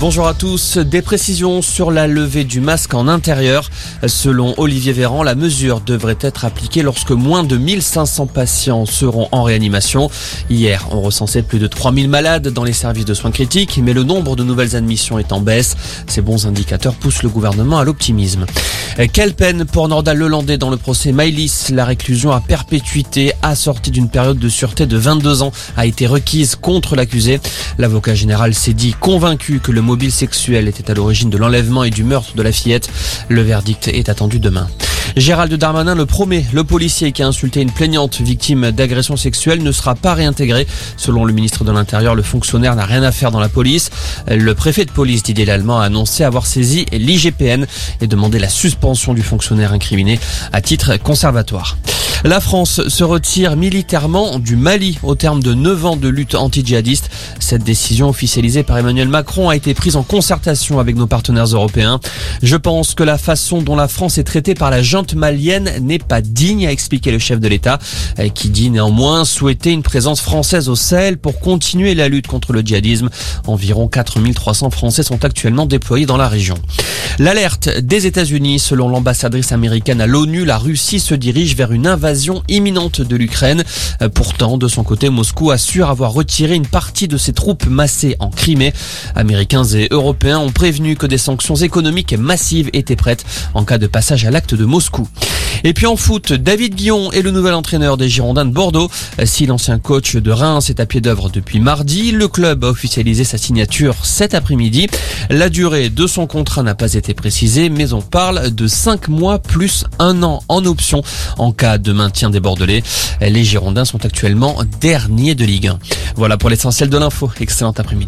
Bonjour à tous. Des précisions sur la levée du masque en intérieur. Selon Olivier Véran, la mesure devrait être appliquée lorsque moins de 1500 patients seront en réanimation. Hier, on recensait plus de 3000 malades dans les services de soins critiques, mais le nombre de nouvelles admissions est en baisse. Ces bons indicateurs poussent le gouvernement à l'optimisme. Quelle peine pour Nordal Lelandais dans le procès Maïlis La réclusion à perpétuité assortie d'une période de sûreté de 22 ans a été requise contre l'accusé. L'avocat général s'est dit convaincu que le mobile sexuel était à l'origine de l'enlèvement et du meurtre de la fillette. Le verdict est attendu demain. Gérald Darmanin le promet, le policier qui a insulté une plaignante victime d'agression sexuelle ne sera pas réintégré. Selon le ministre de l'Intérieur, le fonctionnaire n'a rien à faire dans la police. Le préfet de police Didier Lallemand a annoncé avoir saisi l'IGPN et demandé la suspension du fonctionnaire incriminé à titre conservatoire. La France se retire militairement du Mali au terme de 9 ans de lutte anti-djihadiste. Cette décision officialisée par Emmanuel Macron a été prise en concertation avec nos partenaires européens. Je pense que la façon dont la France est traitée par la junte malienne n'est pas digne, a expliqué le chef de l'État, qui dit néanmoins souhaiter une présence française au Sahel pour continuer la lutte contre le djihadisme. Environ 4300 Français sont actuellement déployés dans la région. L'alerte des États-Unis, selon l'ambassadrice américaine à l'ONU, la Russie se dirige vers une invasion imminente de l'Ukraine. Pourtant, de son côté, Moscou assure avoir retiré une partie de ses troupes massées en Crimée. Américains et Européens ont prévenu que des sanctions économiques massives étaient prêtes en cas de passage à l'acte de Moscou. Et puis en foot, David Guillon est le nouvel entraîneur des Girondins de Bordeaux. Si l'ancien coach de Reims est à pied d'œuvre depuis mardi, le club a officialisé sa signature cet après-midi. La durée de son contrat n'a pas été précisée, mais on parle de 5 mois plus un an en option en cas de maintien des Bordelais. Les Girondins sont actuellement derniers de Ligue 1. Voilà pour l'essentiel de l'info. Excellent après-midi.